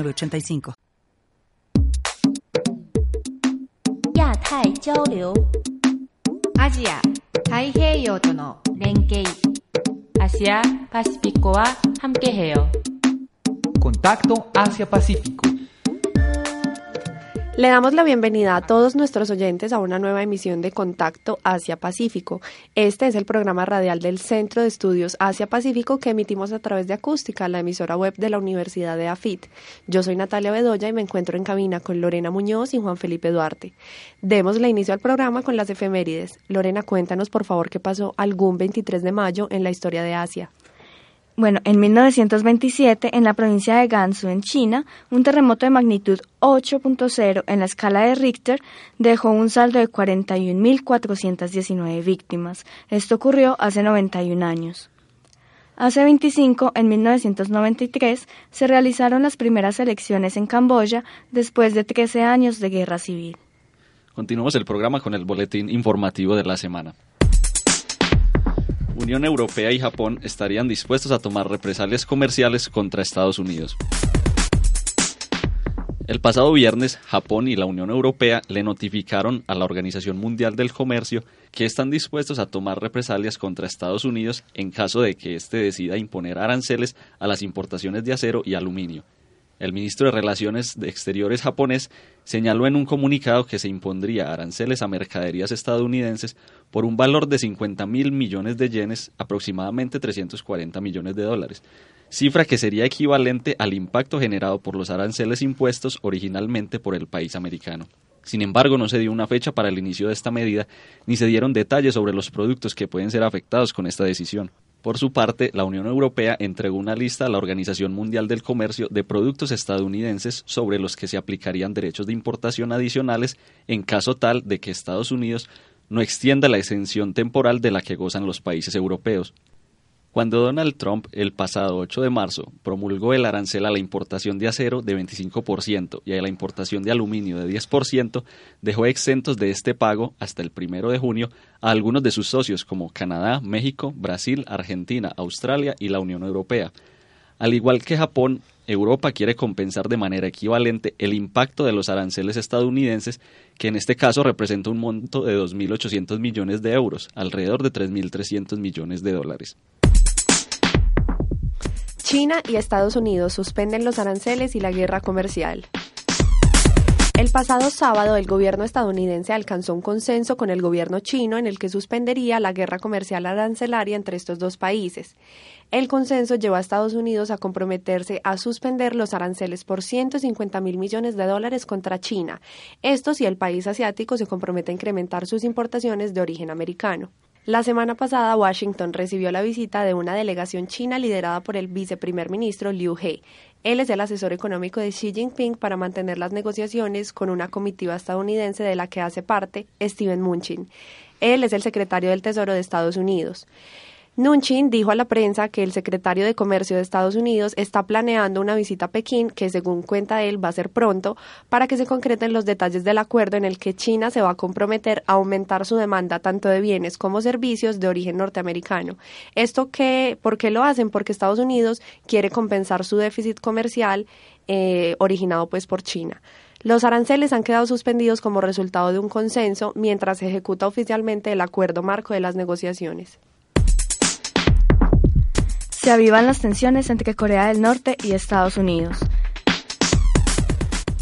8985. Contacto Asia Pacífico. Le damos la bienvenida a todos nuestros oyentes a una nueva emisión de Contacto Asia-Pacífico. Este es el programa radial del Centro de Estudios Asia-Pacífico que emitimos a través de Acústica, la emisora web de la Universidad de AFIT. Yo soy Natalia Bedoya y me encuentro en cabina con Lorena Muñoz y Juan Felipe Duarte. Démosle inicio al programa con las efemérides. Lorena, cuéntanos por favor qué pasó algún 23 de mayo en la historia de Asia. Bueno, en 1927, en la provincia de Gansu, en China, un terremoto de magnitud 8.0 en la escala de Richter dejó un saldo de 41.419 víctimas. Esto ocurrió hace 91 años. Hace 25, en 1993, se realizaron las primeras elecciones en Camboya después de 13 años de guerra civil. Continuamos el programa con el boletín informativo de la semana. Unión Europea y Japón estarían dispuestos a tomar represalias comerciales contra Estados Unidos. El pasado viernes, Japón y la Unión Europea le notificaron a la Organización Mundial del Comercio que están dispuestos a tomar represalias contra Estados Unidos en caso de que éste decida imponer aranceles a las importaciones de acero y aluminio. El ministro de Relaciones Exteriores japonés señaló en un comunicado que se impondría aranceles a mercaderías estadounidenses por un valor de 50 mil millones de yenes, aproximadamente 340 millones de dólares, cifra que sería equivalente al impacto generado por los aranceles impuestos originalmente por el país americano. Sin embargo, no se dio una fecha para el inicio de esta medida, ni se dieron detalles sobre los productos que pueden ser afectados con esta decisión. Por su parte, la Unión Europea entregó una lista a la Organización Mundial del Comercio de productos estadounidenses sobre los que se aplicarían derechos de importación adicionales en caso tal de que Estados Unidos no extienda la exención temporal de la que gozan los países europeos. Cuando Donald Trump el pasado 8 de marzo promulgó el arancel a la importación de acero de 25% y a la importación de aluminio de 10%, dejó exentos de este pago hasta el 1 de junio a algunos de sus socios como Canadá, México, Brasil, Argentina, Australia y la Unión Europea. Al igual que Japón, Europa quiere compensar de manera equivalente el impacto de los aranceles estadounidenses, que en este caso representa un monto de 2.800 millones de euros, alrededor de 3.300 millones de dólares. China y Estados Unidos suspenden los aranceles y la guerra comercial. El pasado sábado, el gobierno estadounidense alcanzó un consenso con el gobierno chino en el que suspendería la guerra comercial arancelaria entre estos dos países. El consenso llevó a Estados Unidos a comprometerse a suspender los aranceles por 150 mil millones de dólares contra China. Esto si el país asiático se compromete a incrementar sus importaciones de origen americano. La semana pasada, Washington recibió la visita de una delegación china liderada por el viceprimer ministro Liu He. Él es el asesor económico de Xi Jinping para mantener las negociaciones con una comitiva estadounidense de la que hace parte Steven Mnuchin. Él es el secretario del Tesoro de Estados Unidos. Nunchin dijo a la prensa que el secretario de Comercio de Estados Unidos está planeando una visita a Pekín que, según cuenta él, va a ser pronto para que se concreten los detalles del acuerdo en el que China se va a comprometer a aumentar su demanda tanto de bienes como servicios de origen norteamericano. ¿Esto qué, por qué lo hacen? Porque Estados Unidos quiere compensar su déficit comercial eh, originado pues por China. Los aranceles han quedado suspendidos como resultado de un consenso mientras se ejecuta oficialmente el acuerdo marco de las negociaciones. Se avivan las tensiones entre Corea del Norte y Estados Unidos.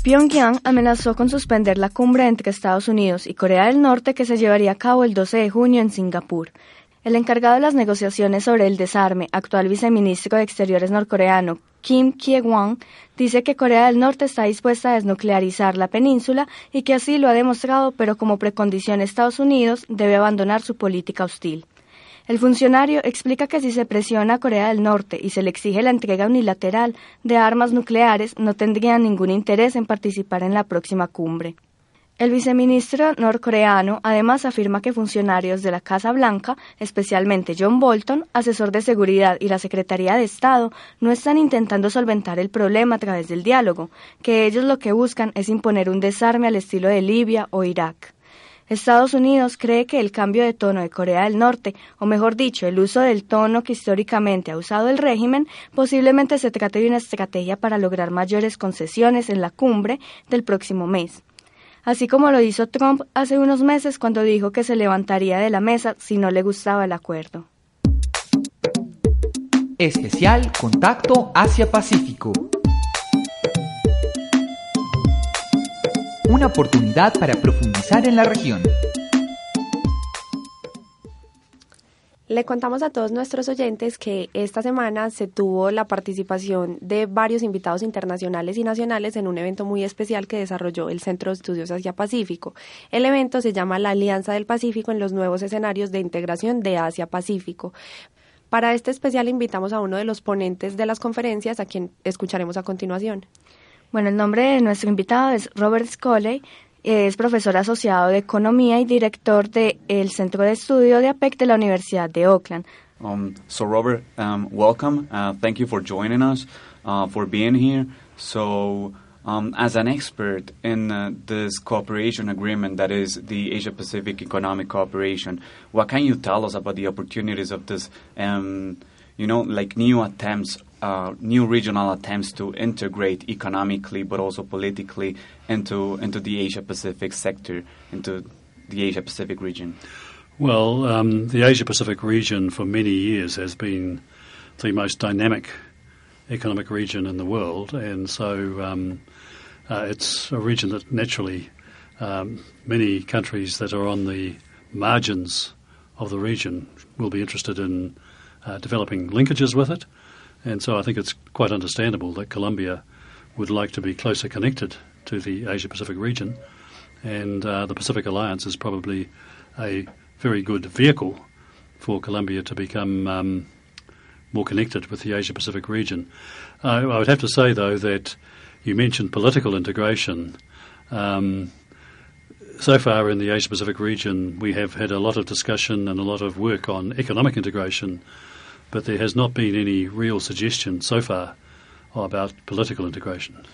Pyongyang amenazó con suspender la cumbre entre Estados Unidos y Corea del Norte que se llevaría a cabo el 12 de junio en Singapur. El encargado de las negociaciones sobre el desarme, actual viceministro de Exteriores norcoreano, Kim Kye-won, dice que Corea del Norte está dispuesta a desnuclearizar la península y que así lo ha demostrado, pero como precondición Estados Unidos debe abandonar su política hostil. El funcionario explica que si se presiona a Corea del Norte y se le exige la entrega unilateral de armas nucleares, no tendrían ningún interés en participar en la próxima cumbre. El viceministro norcoreano además afirma que funcionarios de la Casa Blanca, especialmente John Bolton, asesor de seguridad y la Secretaría de Estado, no están intentando solventar el problema a través del diálogo, que ellos lo que buscan es imponer un desarme al estilo de Libia o Irak. Estados Unidos cree que el cambio de tono de Corea del Norte, o mejor dicho, el uso del tono que históricamente ha usado el régimen, posiblemente se trate de una estrategia para lograr mayores concesiones en la cumbre del próximo mes así como lo hizo Trump hace unos meses cuando dijo que se levantaría de la mesa si no le gustaba el acuerdo. Especial Contacto Asia-Pacífico. Una oportunidad para profundizar en la región. Le contamos a todos nuestros oyentes que esta semana se tuvo la participación de varios invitados internacionales y nacionales en un evento muy especial que desarrolló el Centro de Estudios Asia-Pacífico. El evento se llama la Alianza del Pacífico en los nuevos escenarios de integración de Asia-Pacífico. Para este especial invitamos a uno de los ponentes de las conferencias, a quien escucharemos a continuación. Bueno, el nombre de nuestro invitado es Robert Scoley, es profesor asociado de Economía y director del el Centro de Estudio de APEC de la Universidad de Oakland. Um, so, Robert, um, welcome. Uh, thank you for joining us, uh, for being here. So, um, as an expert in uh, this cooperation agreement that is the Asia Pacific Economic Cooperation, what can you tell us about the opportunities of this, um, you know, like new attempts uh, new regional attempts to integrate economically but also politically into into the Asia Pacific sector, into the Asia Pacific region? Well, um, the Asia Pacific region for many years has been the most dynamic economic region in the world, and so um, uh, it's a region that naturally um, many countries that are on the margins of the region will be interested in uh, developing linkages with it. And so I think it's quite understandable that Colombia would like to be closer connected to the Asia Pacific region. And uh, the Pacific Alliance is probably a very good vehicle for Colombia to become um, more connected with the Asia Pacific region. Uh, I would have to say, though, that you mentioned political integration. Um, so far in the Asia Pacific region, we have had a lot of discussion and a lot of work on economic integration but there has not been any real suggestion so far about political integration.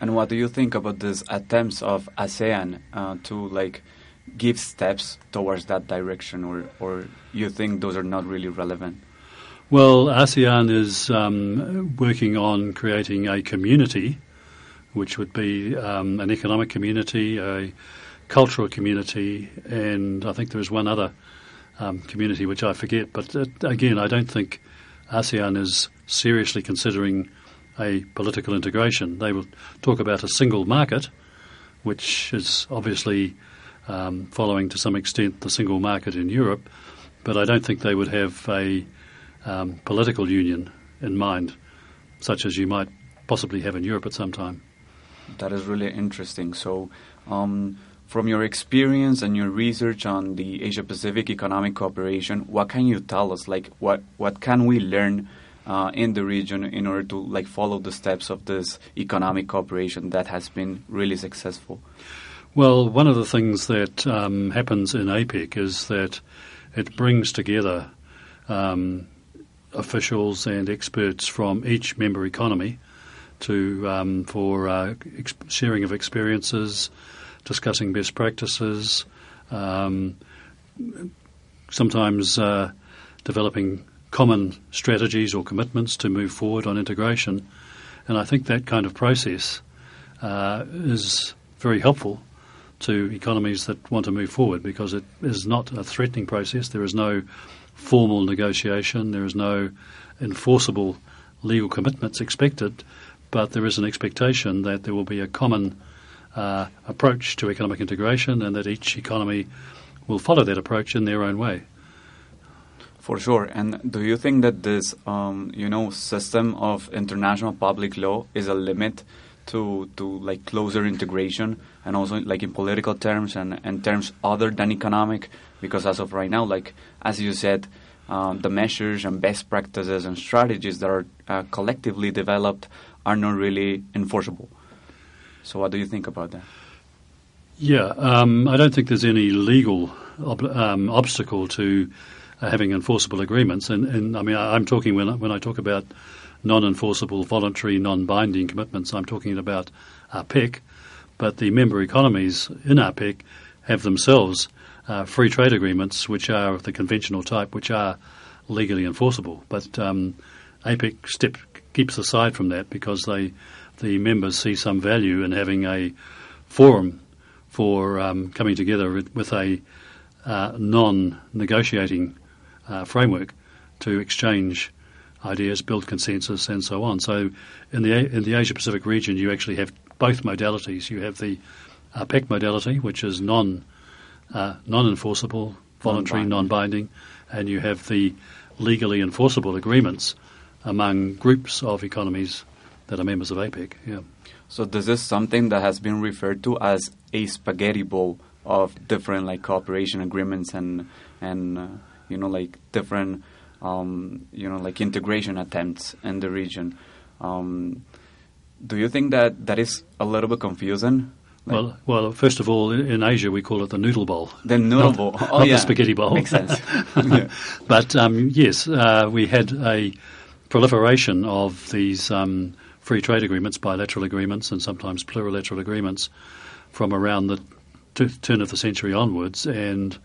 And what do you think about these attempts of ASEAN uh, to like give steps towards that direction, or or you think those are not really relevant? Well, ASEAN is um, working on creating a community, which would be um, an economic community, a cultural community, and I think there is one other um, community which I forget. But uh, again, I don't think ASEAN is seriously considering a political integration. They will talk about a single market, which is obviously um, following to some extent the single market in Europe, but I don't think they would have a um, political union in mind, such as you might possibly have in Europe at some time. That is really interesting. So, um, from your experience and your research on the Asia Pacific Economic Cooperation, what can you tell us? Like, what what can we learn uh, in the region in order to like follow the steps of this economic cooperation that has been really successful? Well, one of the things that um, happens in APEC is that it brings together um, officials and experts from each member economy to um, for uh, sharing of experiences discussing best practices, um, sometimes uh, developing common strategies or commitments to move forward on integration. And I think that kind of process uh, is very helpful to economies that want to move forward because it is not a threatening process. There is no formal negotiation, there is no enforceable legal commitments expected, but there is an expectation that there will be a common uh, approach to economic integration and that each economy will follow that approach in their own way. For sure. And do you think that this, um, you know, system of international public law is a limit to to like closer integration and also like in political terms and, and terms other than economic? Because as of right now, like as you said, uh, the measures and best practices and strategies that are uh, collectively developed are not really enforceable. So, what do you think about that? Yeah, um, I don't think there's any legal ob- um, obstacle to uh, having enforceable agreements. And, and I mean, I, am talking when I, when I talk about non-enforceable, voluntary, non-binding commitments. I'm talking about APEC, but the member economies in APEC have themselves uh, free trade agreements, which are of the conventional type, which are legally enforceable. But um, APEC step keeps aside from that because they the members see some value in having a forum for um, coming together with a uh, non-negotiating uh, framework to exchange ideas, build consensus, and so on. So, in the in the Asia Pacific region, you actually have both modalities. You have the APEC modality, which is non uh, non-enforceable, voluntary, non-binding, and you have the legally enforceable agreements among groups of economies that are members of APEC. Yeah. So this is something that has been referred to as a spaghetti bowl of different like cooperation agreements and and uh, you know like different um, you know like integration attempts in the region. Um, do you think that that is a little bit confusing? Like well, well, first of all, in Asia we call it the noodle bowl. The noodle not, bowl, oh not yeah, the spaghetti bowl. Makes sense. But um, yes, uh, we had a proliferation of these um, free trade agreements, bilateral agreements, and sometimes plurilateral agreements from around the t- turn of the century onwards, and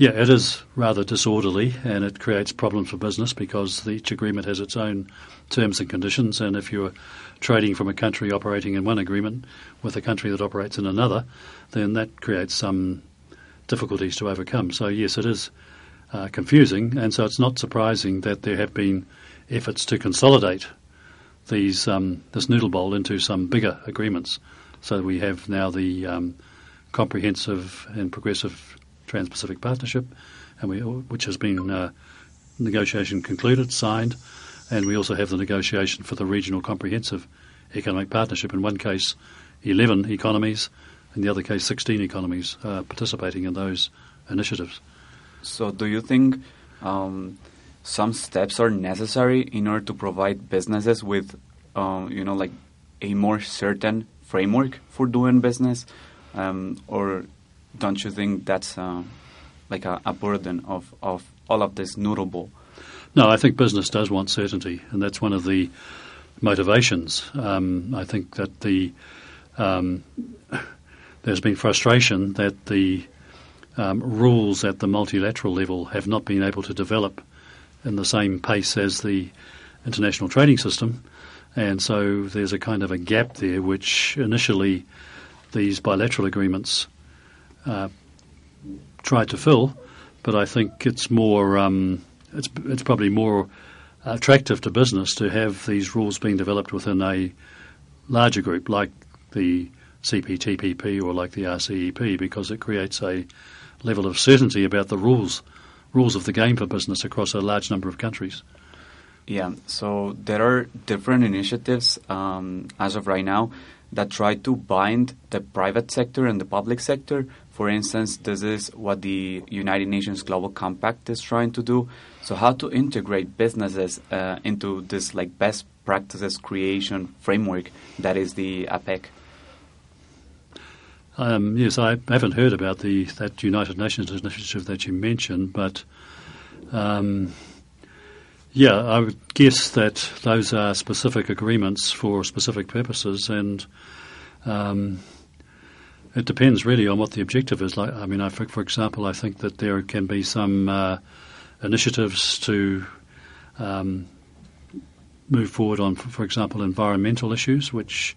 yeah, it is rather disorderly and it creates problems for business because each agreement has its own terms and conditions. And if you're trading from a country operating in one agreement with a country that operates in another, then that creates some difficulties to overcome. So, yes, it is uh, confusing. And so it's not surprising that there have been efforts to consolidate these um, this noodle bowl into some bigger agreements. So we have now the um, comprehensive and progressive Trans-Pacific Partnership, and we, which has been uh, negotiation concluded, signed, and we also have the negotiation for the Regional Comprehensive Economic Partnership. In one case, 11 economies, in the other case, 16 economies uh, participating in those initiatives. So, do you think um, some steps are necessary in order to provide businesses with, uh, you know, like a more certain framework for doing business, um, or don't you think that's uh, like a, a, burden of, of all of this noodle bowl? No, I think business does want certainty, and that's one of the motivations. Um, I think that the um, there's been frustration that the um, rules at the multilateral level have not been able to develop in the same pace as the international trading system, and so there's a kind of a gap there, which initially these bilateral agreements uh, tried to fill, but I think it's more um, it's it's probably more attractive to business to have these rules being developed within a larger group like the CPTPP or like the RCEP because it creates a level of certainty about the rules rules of the game for business across a large number of countries. Yeah, so there are different initiatives um, as of right now that try to bind the private sector and the public sector. For instance, this is what the United Nations Global Compact is trying to do. So, how to integrate businesses uh, into this like best practices creation framework that is the APEC. Um, yes, I haven't heard about the that United Nations initiative that you mentioned, but um, yeah, I would guess that those are specific agreements for specific purposes, and um, it depends really on what the objective is. Like, I mean, I, for, example, I think that there can be some uh, initiatives to um, move forward on, for example, environmental issues, which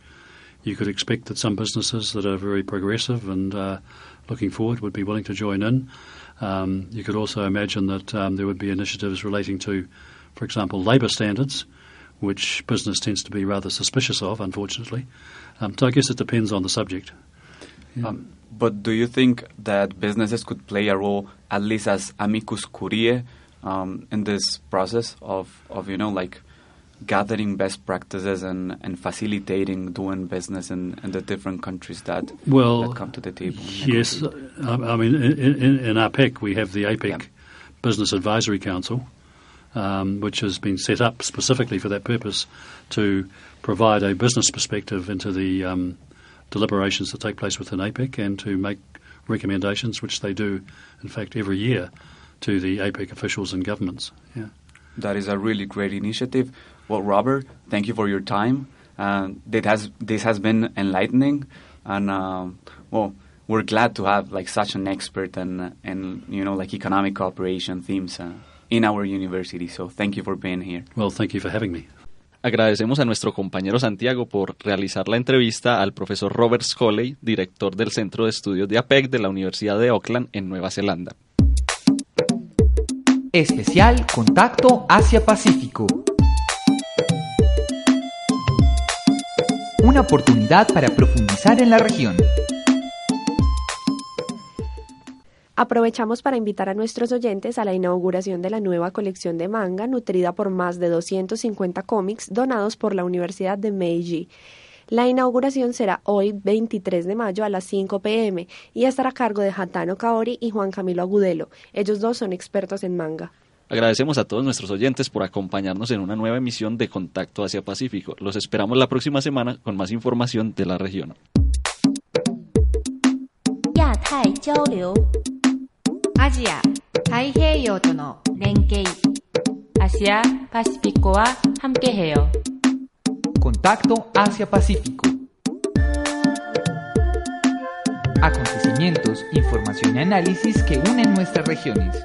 you could expect that some businesses that are very progressive and uh, looking forward would be willing to join in. Um, you could also imagine that um, there would be initiatives relating to, for example, labour standards, which business tends to be rather suspicious of, unfortunately. Um, so I guess it depends on the subject. Yeah. Um, but do you think that businesses could play a role, at least as amicus curiae, um, in this process of, of you know, like gathering best practices and, and facilitating doing business in, in the different countries that, well, that come to the table? Yes, I, I mean, in, in, in, APEC we have the APEC Business Advisory Council, um, which has been set up specifically for that purpose to provide a business perspective into the um, deliberations that take place within APEC and to make recommendations, which they do, in fact, every year to the APEC officials and governments. Yeah. That is a really great initiative. Well, Robert, thank you for your time. Uh, that has this has been enlightening, and uh, well, we're glad to have like such an expert and and you know like economic cooperation themes uh, in our university. So thank you for being here. Well, thank you for having me. Agradecemos a nuestro compañero Santiago por realizar la entrevista al profesor Robert Scollay, director del Centro de Estudios de APEC de la Universidad de Auckland en Nueva Zelanda. Especial Contacto Asia-Pacífico. Una oportunidad para profundizar en la región. Aprovechamos para invitar a nuestros oyentes a la inauguración de la nueva colección de manga nutrida por más de 250 cómics donados por la Universidad de Meiji. La inauguración será hoy 23 de mayo a las 5 pm y estará a cargo de Hatano Kaori y Juan Camilo Agudelo. Ellos dos son expertos en manga. Agradecemos a todos nuestros oyentes por acompañarnos en una nueva emisión de Contacto Asia Pacífico. Los esperamos la próxima semana con más información de la región. Asia, Taiheiyo to no renkei. Asia Pacífico와 함께해요. Contacto Asia-Pacífico. Acontecimientos, información y análisis que unen nuestras regiones.